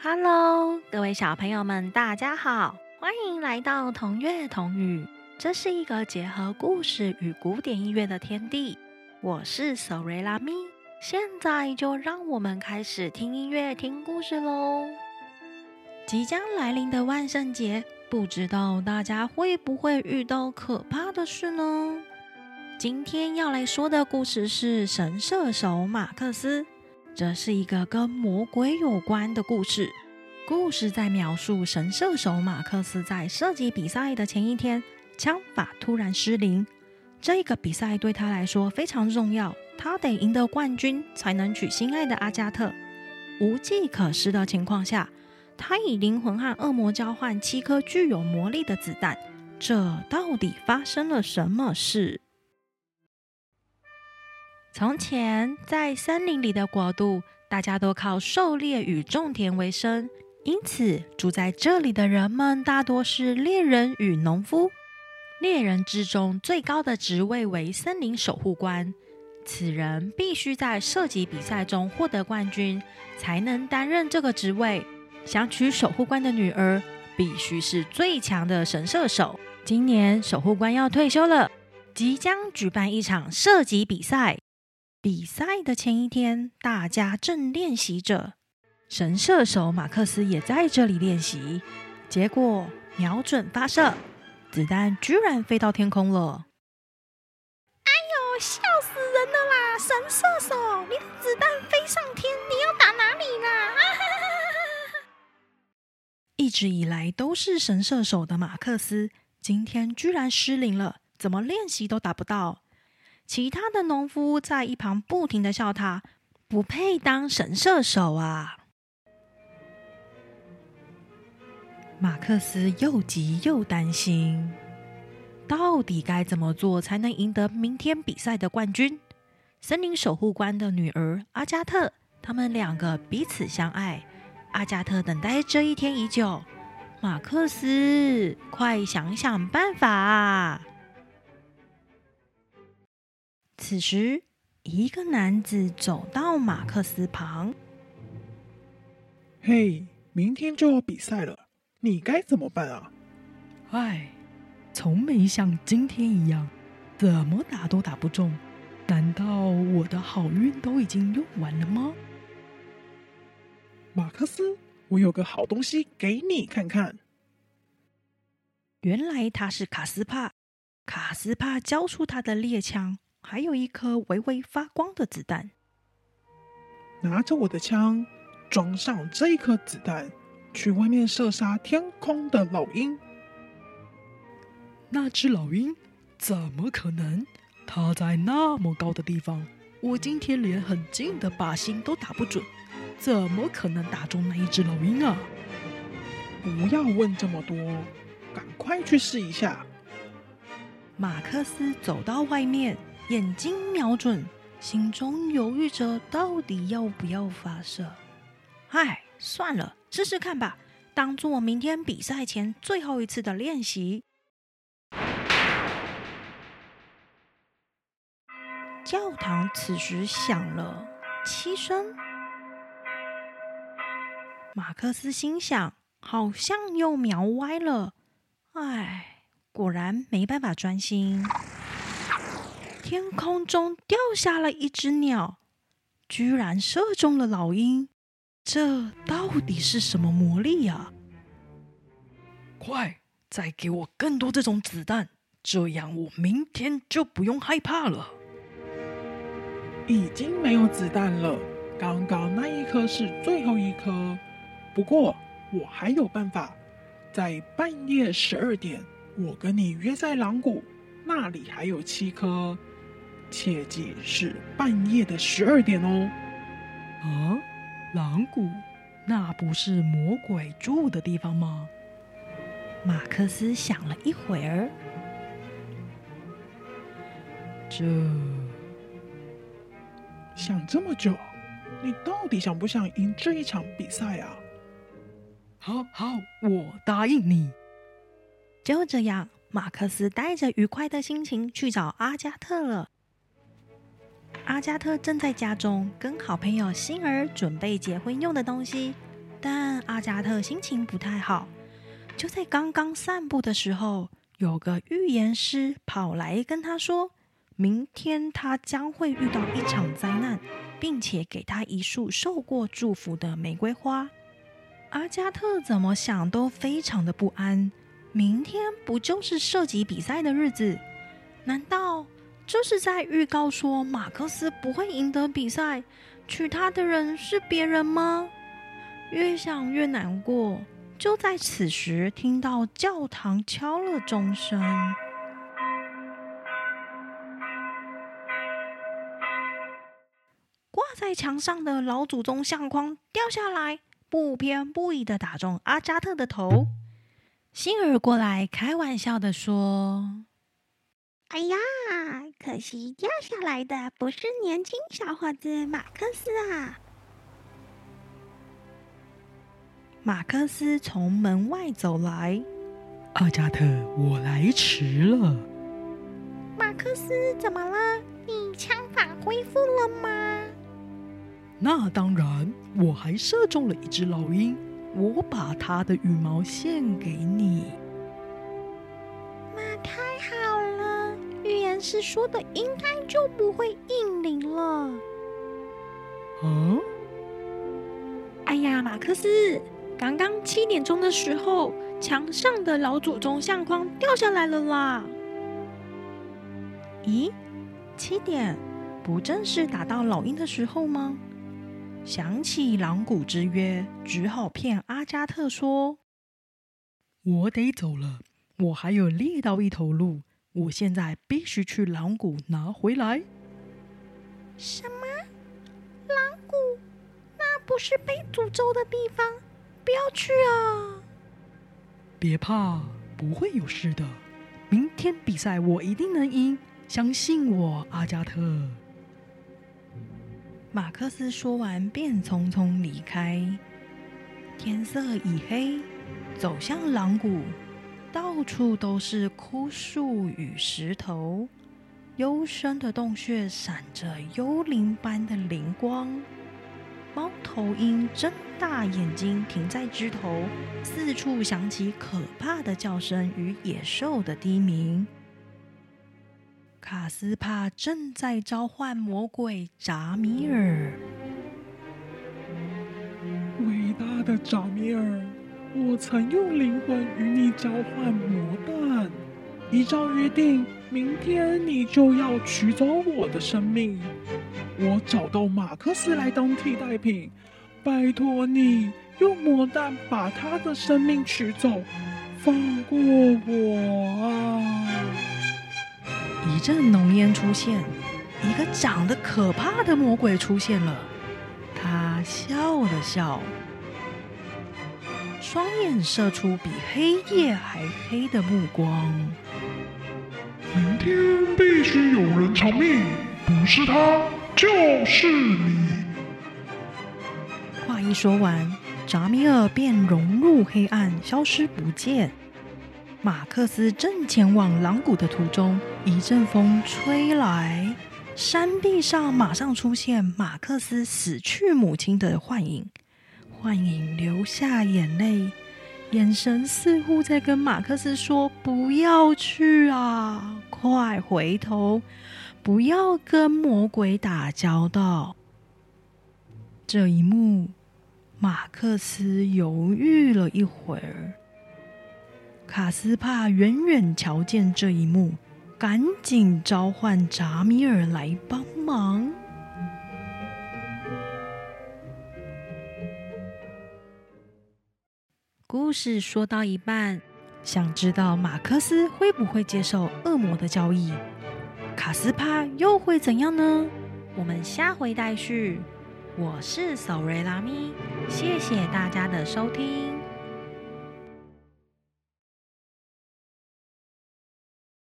Hello，各位小朋友们，大家好，欢迎来到同乐同语。这是一个结合故事与古典音乐的天地。我是索瑞拉咪，现在就让我们开始听音乐、听故事喽。即将来临的万圣节，不知道大家会不会遇到可怕的事呢？今天要来说的故事是神射手马克思。这是一个跟魔鬼有关的故事。故事在描述神射手马克思在射击比赛的前一天，枪法突然失灵。这个比赛对他来说非常重要，他得赢得冠军才能娶心爱的阿加特。无计可施的情况下，他以灵魂和恶魔交换七颗具有魔力的子弹。这到底发生了什么事？从前，在森林里的国度，大家都靠狩猎与种田为生，因此住在这里的人们大多是猎人与农夫。猎人之中最高的职位为森林守护官，此人必须在射击比赛中获得冠军，才能担任这个职位。想娶守护官的女儿，必须是最强的神射手。今年守护官要退休了，即将举办一场射击比赛。比赛的前一天，大家正练习着。神射手马克思也在这里练习。结果，瞄准发射，子弹居然飞到天空了！哎呦，笑死人了啦！神射手，你的子弹飞上天，你要打哪里啦？一直以来都是神射手的马克思，今天居然失灵了，怎么练习都打不到？其他的农夫在一旁不停的笑他不配当神射手啊！马克思又急又担心，到底该怎么做才能赢得明天比赛的冠军？森林守护官的女儿阿加特，他们两个彼此相爱。阿加特等待这一天已久，马克思，快想想办法啊！此时，一个男子走到马克思旁。“嘿，明天就要比赛了，你该怎么办啊？”“唉，从没像今天一样，怎么打都打不中。难道我的好运都已经用完了吗？”“马克思，我有个好东西给你看看。”原来他是卡斯帕。卡斯帕交出他的猎枪。还有一颗微微发光的子弹。拿着我的枪，装上这颗子弹，去外面射杀天空的老鹰。那只老鹰怎么可能？它在那么高的地方，我今天连很近的靶心都打不准，怎么可能打中那一只老鹰啊？不要问这么多，赶快去试一下。马克思走到外面。眼睛瞄准，心中犹豫着，到底要不要发射？唉，算了，试试看吧，当做明天比赛前最后一次的练习。教堂此时响了七声，马克思心想，好像又瞄歪了。唉，果然没办法专心。天空中掉下了一只鸟，居然射中了老鹰。这到底是什么魔力呀？快，再给我更多这种子弹，这样我明天就不用害怕了。已经没有子弹了，刚刚那一颗是最后一颗。不过我还有办法，在半夜十二点，我跟你约在狼谷，那里还有七颗。切记是半夜的十二点哦。啊，狼谷，那不是魔鬼住的地方吗？马克思想了一会儿，这想这么久，你到底想不想赢这一场比赛啊？好好，我答应你。就这样，马克思带着愉快的心情去找阿加特了。阿加特正在家中跟好朋友星儿准备结婚用的东西。但阿加特心情不太好。就在刚刚散步的时候，有个预言师跑来跟他说，明天他将会遇到一场灾难，并且给他一束受过祝福的玫瑰花。阿加特怎么想都非常的不安。明天不就是射击比赛的日子？难道这是在预告说马克思不会赢得比赛，娶她的人是别人吗？越想越难过。就在此时，听到教堂敲了钟声，挂在墙上的老祖宗相框掉下来，不偏不倚的打中阿扎特的头。星儿过来开玩笑的说：“哎呀，可惜掉下来的不是年轻小伙子马克思啊。”马克思从门外走来，阿加特，我来迟了。马克思，怎么了？你枪法恢复了吗？那当然，我还射中了一只老鹰。我把它的羽毛献给你。预言师说的应该就不会应灵了。嗯？哎呀，马克思！刚刚七点钟的时候，墙上的老祖宗相框掉下来了啦！咦，七点不正是打到老鹰的时候吗？想起狼谷之约，只好骗阿加特说：“我得走了，我还有猎到一头鹿，我现在必须去狼谷拿回来。”什么？狼谷？那不是被诅咒的地方？不要去啊！别怕，不会有事的。明天比赛我一定能赢，相信我，阿加特。马克思说完，便匆匆离开。天色已黑，走向狼谷，到处都是枯树与石头，幽深的洞穴闪着幽灵般的灵光。猫头鹰睁大眼睛，停在枝头，四处响起可怕的叫声与野兽的低鸣。卡斯帕正在召唤魔鬼扎米尔。伟大的扎米尔，我曾用灵魂与你交换魔弹，依照约定，明天你就要取走我的生命。我找到马克思来当替代品，拜托你用魔弹把他的生命取走，放过我啊！一阵浓烟出现，一个长得可怕的魔鬼出现了。他笑了笑，双眼射出比黑夜还黑的目光。明天必须有人偿命，不是他。就是你！话一说完，扎米尔便融入黑暗，消失不见。马克思正前往狼谷的途中，一阵风吹来，山壁上马上出现马克思死去母亲的幻影。幻影流下眼泪，眼神似乎在跟马克思说：“不要去啊，快回头！”不要跟魔鬼打交道。这一幕，马克思犹豫了一会儿。卡斯帕远远瞧见这一幕，赶紧召唤扎米尔来帮忙。故事说到一半，想知道马克思会不会接受恶魔的交易？卡斯帕又会怎样呢？我们下回待续。我是索瑞拉咪，谢谢大家的收听。